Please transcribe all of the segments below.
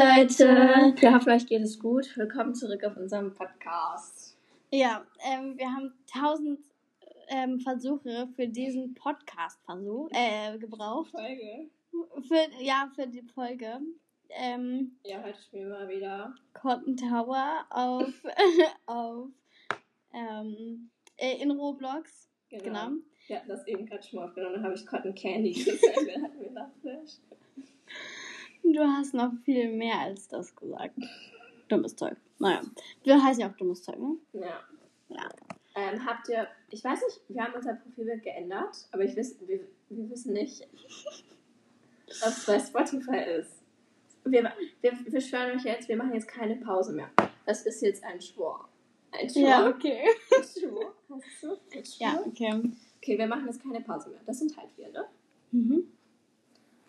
Leute, wir hoffen, euch geht es gut. Willkommen zurück auf unserem Podcast. Ja, ähm, wir haben tausend ähm, Versuche für diesen Podcast-Versuch äh, gebraucht. Folge. Für, ja, für die Folge. Ähm, ja, heute spielen wir mal wieder Cotton Tower auf, auf ähm, äh, in Roblox. Genau. Genau. Wir hatten das eben gerade schon mal aufgenommen, dann habe ich Cotton Candy gesagt. Hatten wir Lachflash. Du hast noch viel mehr als das gesagt. Dummes Zeug. Naja. Wir heißen ja auch dummes Zeug, ne? Ja. Ja. Ähm, habt ihr, ich weiß nicht, wir haben unser Profilbild geändert, aber ich wiss, wir, wir wissen nicht, ob es bei Spotify ist. Wir, wir, wir schwören euch jetzt, wir machen jetzt keine Pause mehr. Das ist jetzt ein Schwur. Ein Schwur. Ja, okay. Ein Schwur. Hast du? Ein Schwur? Ja, okay. Okay, wir machen jetzt keine Pause mehr. Das sind halt wir, ne? Mhm.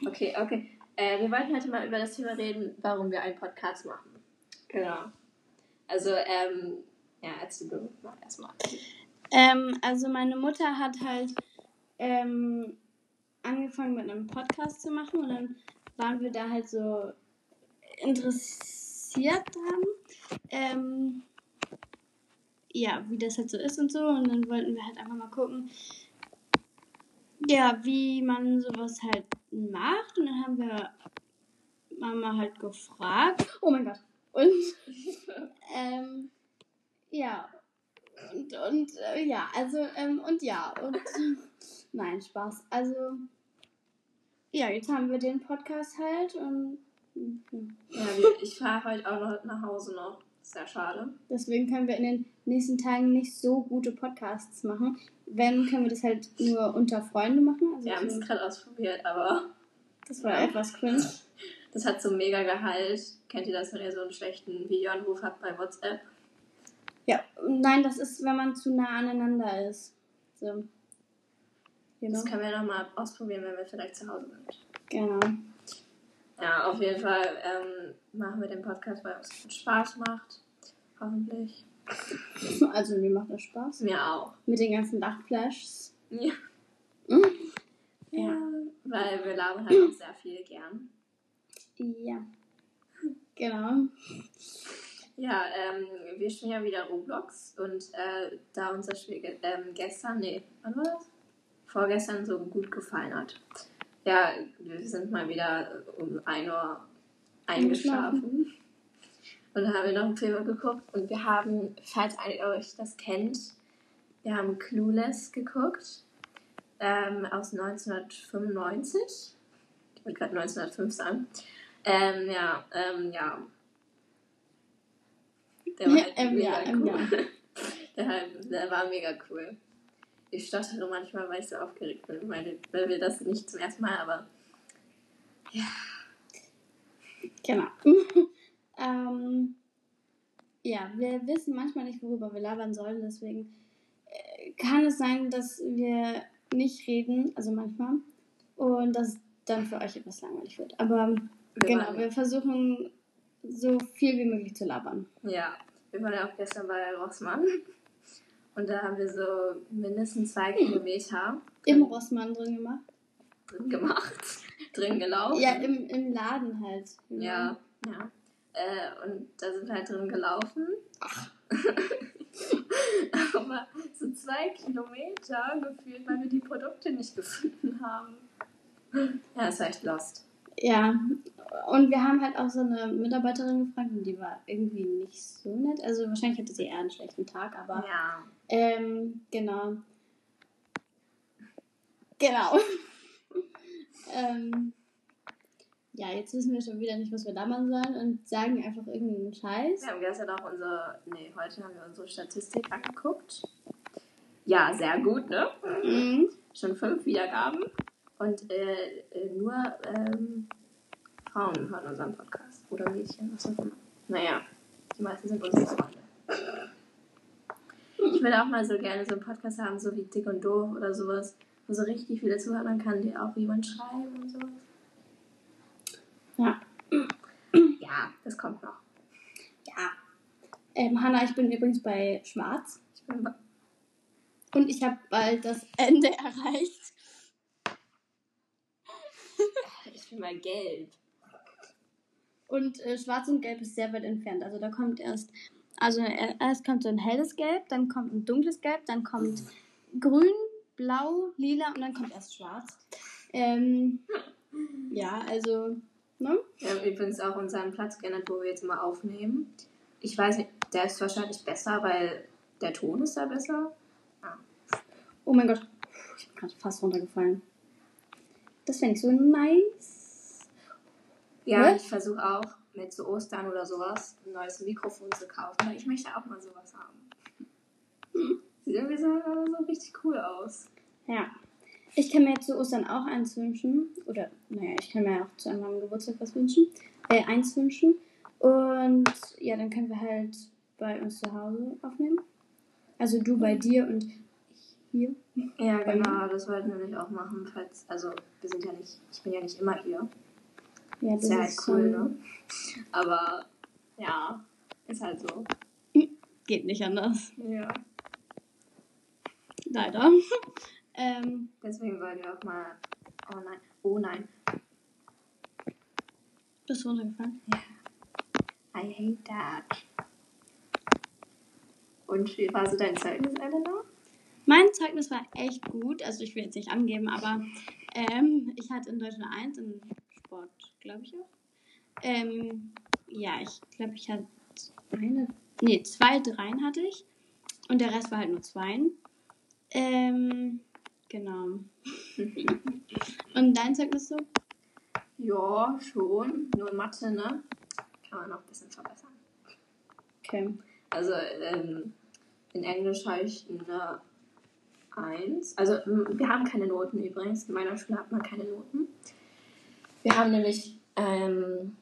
Okay, okay. Äh, wir wollten heute mal über das Thema reden, warum wir einen Podcast machen. Genau. Also, ähm, ja, erzähl du mal erstmal. Ähm, also meine Mutter hat halt ähm, angefangen mit einem Podcast zu machen und dann waren wir da halt so interessiert dran. Ähm, ja, wie das halt so ist und so. Und dann wollten wir halt einfach mal gucken, ja, wie man sowas halt macht. Und dann haben wir Mama halt gefragt. Oh mein Gott. Und ähm, ja. Und, und äh, ja, also, ähm, und ja, und nein, Spaß. Also, ja, jetzt haben wir den Podcast halt und. Ja, ich fahre heute auch noch nach Hause noch. Sehr schade. deswegen können wir in den nächsten Tagen nicht so gute Podcasts machen. Wenn, können wir das halt nur unter Freunde machen. Also Wir haben es gerade ausprobiert, aber das war etwas cringe. das hat so mega Gehalt. Kennt ihr das, wenn ihr so einen schlechten Videoanruf habt bei WhatsApp? Ja, nein, das ist, wenn man zu nah aneinander ist. So. Genau. Das können wir nochmal ausprobieren, wenn wir vielleicht zu Hause sind. Genau. Ja, auf jeden Fall ähm, machen wir den Podcast, weil es uns Spaß macht. Hoffentlich. Also, mir macht das Spaß. Mir auch. Mit den ganzen Lachflashs. Ja. Mhm. ja. Weil wir labern halt auch sehr viel gern. Ja. Genau. Ja, ähm, wir spielen ja wieder Roblox und äh, da unser Spiel ge ähm, gestern, nee, wann war das? Vorgestern so gut gefallen hat. Ja, wir sind mal wieder um 1 Uhr eingeschlafen. Und dann haben wir noch einen Film geguckt und wir haben, falls einer euch das kennt, wir haben Clueless geguckt ähm, aus 1995. Ich wollte gerade 1905 sagen. Ähm, ja, ähm, ja. Der war halt Ähm, mega ja, ähm, cool. ja. Der, halt, der war mega cool. Ich stottere manchmal, weil ich so aufgeregt bin, weil, weil wir das nicht zum ersten Mal, aber Genau. ähm, ja, wir wissen manchmal nicht, worüber wir labern sollen, deswegen äh, kann es sein, dass wir nicht reden, also manchmal, und dass dann für euch etwas langweilig wird. Aber wir genau, wir versuchen so viel wie möglich zu labern. ja, wir waren ja auch gestern bei Rossmann und da haben wir so mindestens zwei Kilometer Im Rossmann drin gemacht. drin gemacht, drin gelaufen. Ja, im, im Laden halt. Ja, ja. Äh, und da sind wir halt drin gelaufen. Aber so zwei Kilometer gefühlt, weil wir die Produkte nicht gefunden haben. Ja, ist echt lost. Ja, und wir haben halt auch so eine Mitarbeiterin gefragt und die war irgendwie nicht so nett. Also wahrscheinlich hatte sie eher einen schlechten Tag, aber Ja. ähm, genau. Genau. ähm, ja, jetzt wissen wir schon wieder nicht, was wir da machen sollen und sagen einfach irgendeinen Scheiß. Wir haben gestern auch unsere, nee, heute haben wir unsere Statistik angeguckt. Ja, sehr gut, ne? Mhm. Schon fünf Wiedergaben. Und äh, äh, nur ähm, Frauen hören unseren Podcast. Oder Mädchen, was auch immer. Naja, die meisten sind unsere Freunde. Ich will auch mal so gerne so einen Podcast haben, so wie Dick und Doof oder sowas, wo so richtig viele zuhören kann, die auch jemand schreiben und sowas. Ja. Ja, das kommt noch. Ja. Ähm, Hanna, ich bin übrigens bei Schwarz Ich bin bei und ich habe bald das Ende erreicht. Ich bin mal gelb. Und äh, schwarz und gelb ist sehr weit entfernt. Also da kommt erst, also äh, erst kommt so ein helles Gelb, dann kommt ein dunkles Gelb, dann kommt grün, blau, lila und dann kommt erst schwarz. Ähm, ja, also, ne? Wir haben übrigens auch unseren Platz geändert, wo wir jetzt mal aufnehmen. Ich weiß nicht, der ist wahrscheinlich besser, weil der Ton ist da besser. Oh mein Gott, ich bin gerade fast runtergefallen. Das fände ich so nice. Ja, Ne? ich versuche auch mit so Ostern oder sowas ein neues Mikrofon zu kaufen, weil ich möchte auch mal sowas haben. Sieht irgendwie so, so richtig cool aus. Ja. Ich kann mir jetzt zu Ostern auch eins wünschen. Oder, naja, ich kann mir auch zu meinem Geburtstag was wünschen. Äh, eins wünschen. Und ja, dann können wir halt bei uns zu Hause aufnehmen. Also du bei dir und ich hier. Ja, genau, das wollten wir nämlich auch machen, falls, also wir sind ja nicht, ich bin ja nicht immer hier. Ja, Ist ja halt cool, schon- ne? Aber ja, ist halt so. Geht nicht anders. Ja. Leider. Ähm, Deswegen wollen wir auch mal. Oh nein. Oh nein. bist du runtergefallen? I hate that. Und wie war so dein Zeugnis, Elena? Mein Zeugnis war echt gut. Also ich will jetzt nicht angeben, aber ähm, ich hatte in Deutsch eine 1, in Sport glaube ich auch. Ähm, ja, ich glaube, ich hatte eine, nee, zwei Dreien hatte ich. Und der Rest war halt nur Zweien. Ähm, genau. Und dein Zeugnis so? Ja, schon. Nur Mathe, ne? Kann man noch ein bisschen verbessern. Okay. Also ähm, in Englisch habe ich eine 1. Also wir haben keine Noten übrigens. In meiner Schule hat man keine Noten. Wir haben nämlich ähm,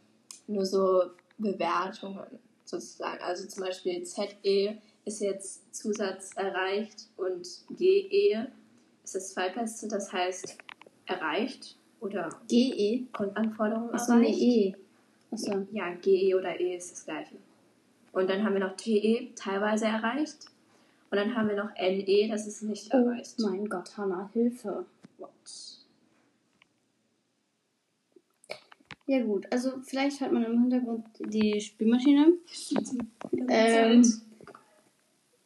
nur so Bewertungen sozusagen. Also zum Beispiel ZE ist jetzt Zusatz erreicht und GE ist das zweitbeste, das heißt erreicht oder GE. Grundanforderungen Achso, nee, erreicht. E. Achso. Ja, GE oder E ist das gleiche. Und dann haben wir noch TE, teilweise erreicht. Und dann haben wir noch NE, das ist nicht Oh erreicht. mein Gott, Hannah, Hilfe. Ja gut, also vielleicht hört man im Hintergrund die Spülmaschine. Ähm,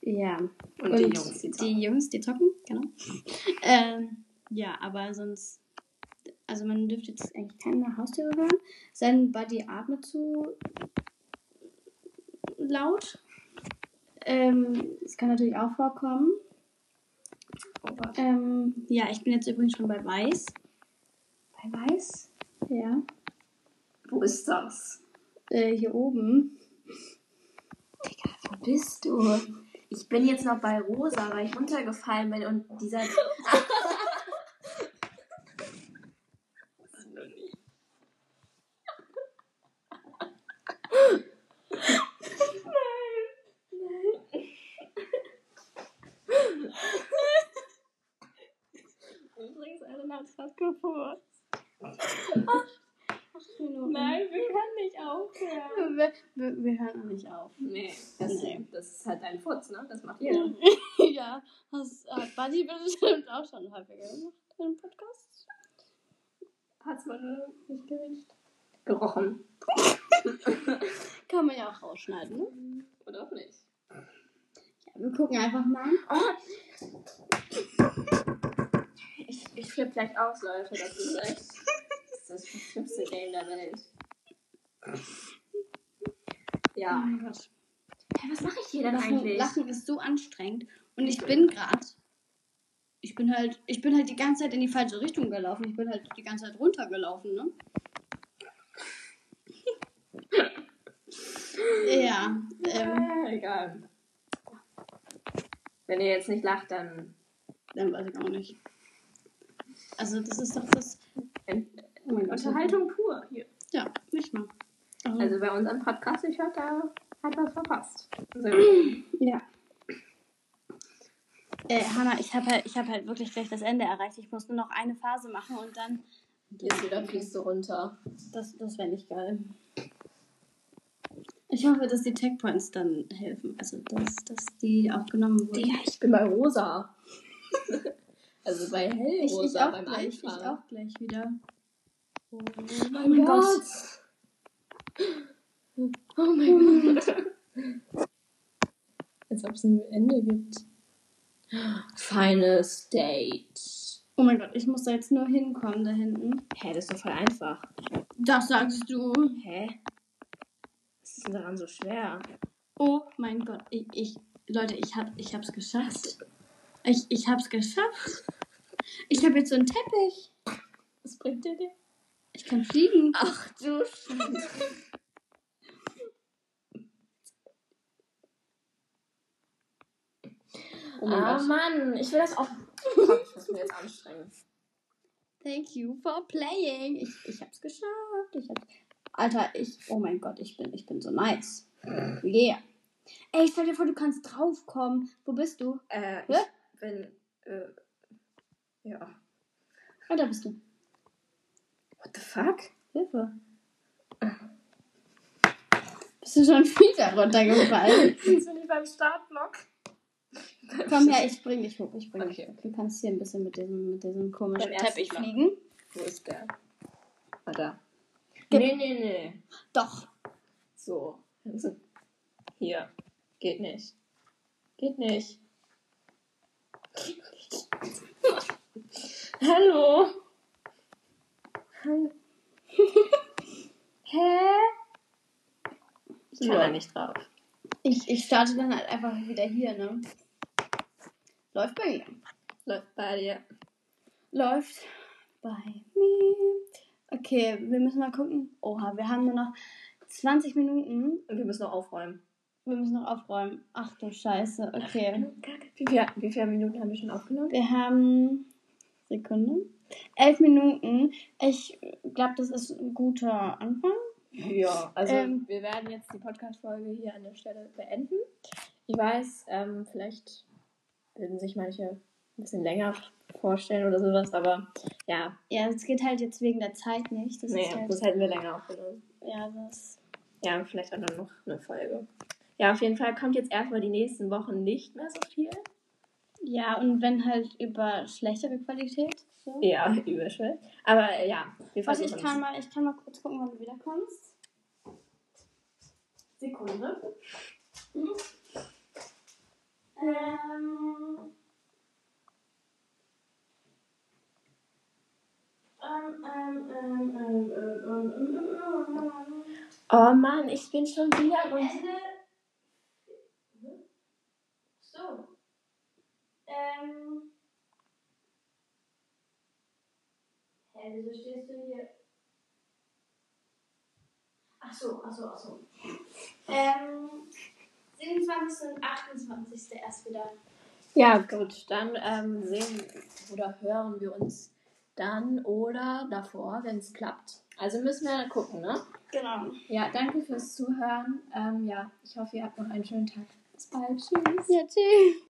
ja. Und, die Jungs, die die zocken. Jungs, die zocken, genau. ähm, ja, aber sonst, also man dürfte jetzt eigentlich keine Haustiere hören. Sein Buddy atmet zu laut. Ähm, das kann natürlich auch vorkommen. Oh Gott. Ähm, ja, ich bin jetzt übrigens schon bei Weiß. Bei Weiß? Ja. Wo ist das? Äh, hier oben. Digga, wo bist du? Ich bin jetzt noch bei Rosa, weil ich runtergefallen bin und dieser. Übrigens, Elena hat fast gefurzt. Nein, wir können nicht aufhören. Wir, wir, wir hören noch nicht auf. Nee, das, Nee. das ist halt ein Furz, ne? Das macht jeder. ja, das hat Buddy bestimmt auch schon häufiger gemacht im Podcast. Hat's man nur nicht geriecht. Gerochen. Kann man ja auch rausschneiden, ne? Oder auch nicht. Ja, wir gucken einfach mal. Ich, ich flippe gleich aus, Leute. Das ist echt. Das ist das schlimmste Game der Welt. Ja. Oh mein Gott. Hey, was mache ich hier denn Lachen, eigentlich? Lachen ist so anstrengend. Und ich bin gerade. Ich bin halt, ich bin halt die ganze Zeit in die falsche Richtung gelaufen. Ich bin halt die ganze Zeit runtergelaufen, ne? ja. Ähm, Äh, egal. Wenn ihr jetzt nicht lacht, dann dann weiß ich auch nicht. Also das ist doch das. Ent- Oh mein Gott. Unterhaltung pur hier. Ja, nicht mal. Also, Also wer unseren Podcast nicht hört, der hat was verpasst. So. ja. Äh, Hanna, ich habe halt, ich hab halt wirklich gleich das Ende erreicht. Ich muss nur noch eine Phase machen und dann. Jetzt wieder fliegst du runter. Das, das wäre nicht geil. Ich hoffe, dass die Checkpoints dann helfen. Also, dass, dass die aufgenommen wurden. Digga, ich bin bei Rosa. also bei ich, ich hellrosa auch beim gleich. Ich auch gleich wieder. Oh Oh mein Gott. Oh mein Gott. Als ob es ein Ende gibt. Final State. Oh mein Gott, ich muss da jetzt nur hinkommen da hinten. Hä, das ist doch voll einfach. Das sagst du. Hä? Was ist denn daran so schwer? Oh mein Gott, ich, ich Leute, ich hab, ich hab's geschafft. Ich, ich hab's geschafft. Ich habe jetzt so einen Teppich. Was bringt der dir? Ich kann fliegen. Ach du. Oh mein ah Gott. Mann, ich will das auch. Ich muss mich jetzt anstrengen. Thank you for playing. Ich, ich hab's geschafft. Ich hab's. Alter, ich. Oh mein Gott, ich bin, ich bin so nice. Yeah. Ey, stell dir vor, du kannst draufkommen. Wo bist du? Äh, Hä? ich bin. Äh, ja. Ah, da bist du. The fuck? Hilfe. Bist du schon wieder runtergefallen? Jetzt bin ich beim Startblock. Komm her, ich bring dich hoch. Ich bring Okay. dich hoch. Du kannst hier ein bisschen mit diesem, mit diesem komischen Teppich fliegen. Wo ist der? Ah, da. Gib- Nee, nee, nee. Doch. So. Also, Hier. Geht nicht. Geht nicht. Hallo. Hallo. Hä? Ich kann Ja. da nicht drauf. Ich, ich starte dann halt einfach wieder hier, ne? Läuft bei mir. Läuft bei dir. Läuft bei mir. Okay, wir müssen mal gucken. Oha, wir haben nur noch 20 Minuten. Und wir müssen noch aufräumen. Wir müssen noch aufräumen. Ach du Scheiße. Okay. Wie, viel, wie viele Minuten haben wir schon aufgenommen? Wir haben. Sekunde. Elf Minuten. Ich glaube, das ist ein guter Anfang. Ja, also Ähm. wir werden jetzt die Podcast-Folge hier an der Stelle beenden. Ich weiß, ähm, vielleicht würden sich manche ein bisschen länger vorstellen oder sowas, aber ja, Ja, es geht halt jetzt wegen der Zeit nicht. Das nee, halt, das hätten wir länger aufgenommen. ja, das. Ja, vielleicht auch dann noch eine Folge. Ja, auf jeden Fall kommt jetzt erstmal die nächsten Wochen nicht mehr so viel. Ja, und wenn halt über schlechtere Qualität. So. Ja, übel Aber äh, ja, wir Warte, ich kann mal, ich kann mal kurz gucken, wann du wiederkommst. Sekunde. Ähm, ähm, Oh Mann, ich bin schon wieder Hä, wieso stehst du hier? Ach so, ach so, ach so. Ähm. 27. und 28. erst wieder. Ja, gut, dann ähm, sehen oder hören wir uns dann oder davor, wenn es klappt. Also müssen wir gucken, ne? Genau. Ja, danke fürs Zuhören. Ähm, ja, ich hoffe, ihr habt noch einen schönen Tag. Bis bald. Tschüss. Ja, tschüss.